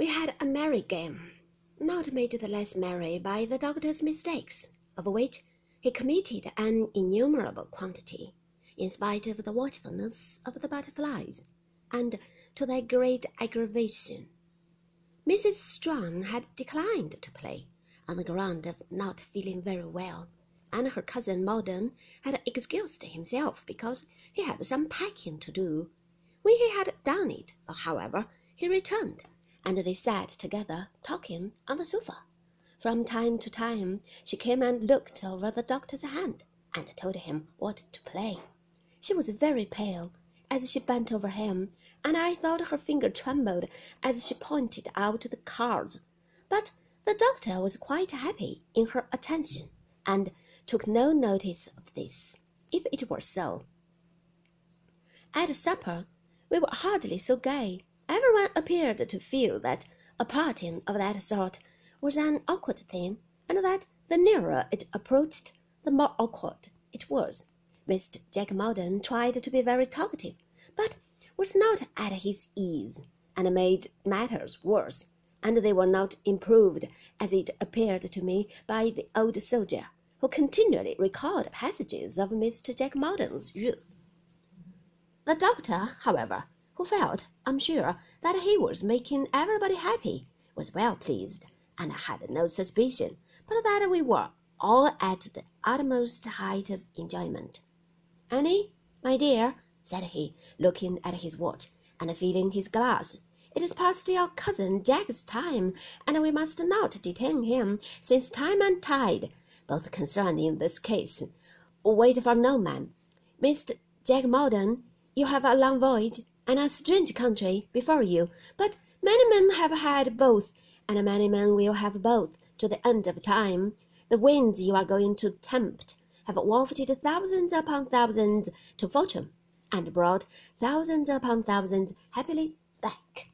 We had a merry game, not made the less merry by the doctor's mistakes, of which he committed an innumerable quantity, in spite of the watchfulness of the butterflies, and to their great aggravation. Mrs. Strong had declined to play on the ground of not feeling very well, and her cousin Maldon had excused himself because he had some packing to do. When he had done it, however, he returned and they sat together talking on the sofa. From time to time she came and looked over the doctor's hand and told him what to play. She was very pale as she bent over him, and I thought her finger trembled as she pointed out the cards. But the doctor was quite happy in her attention and took no notice of this, if it were so. At supper we were hardly so gay Everyone appeared to feel that a parting of that sort was an awkward thing, and that the nearer it approached, the more awkward it was. Mr. Jack Maldon tried to be very talkative, but was not at his ease, and made matters worse, and they were not improved, as it appeared to me, by the old soldier, who continually recalled passages of Mr. Jack Maldon's youth. The doctor, however, who felt, I'm sure, that he was making everybody happy, was well pleased, and had no suspicion but that we were all at the utmost height of enjoyment. Annie, my dear, said he, looking at his watch and filling his glass, it is past your cousin Jack's time, and we must not detain him, since time and tide, both concerned in this case, wait for no man. Mr. Jack Maldon, you have a long voyage, and a strange country before you, but many men have had both, and many men will have both to the end of time. The winds you are going to tempt have wafted thousands upon thousands to fortune, and brought thousands upon thousands happily back.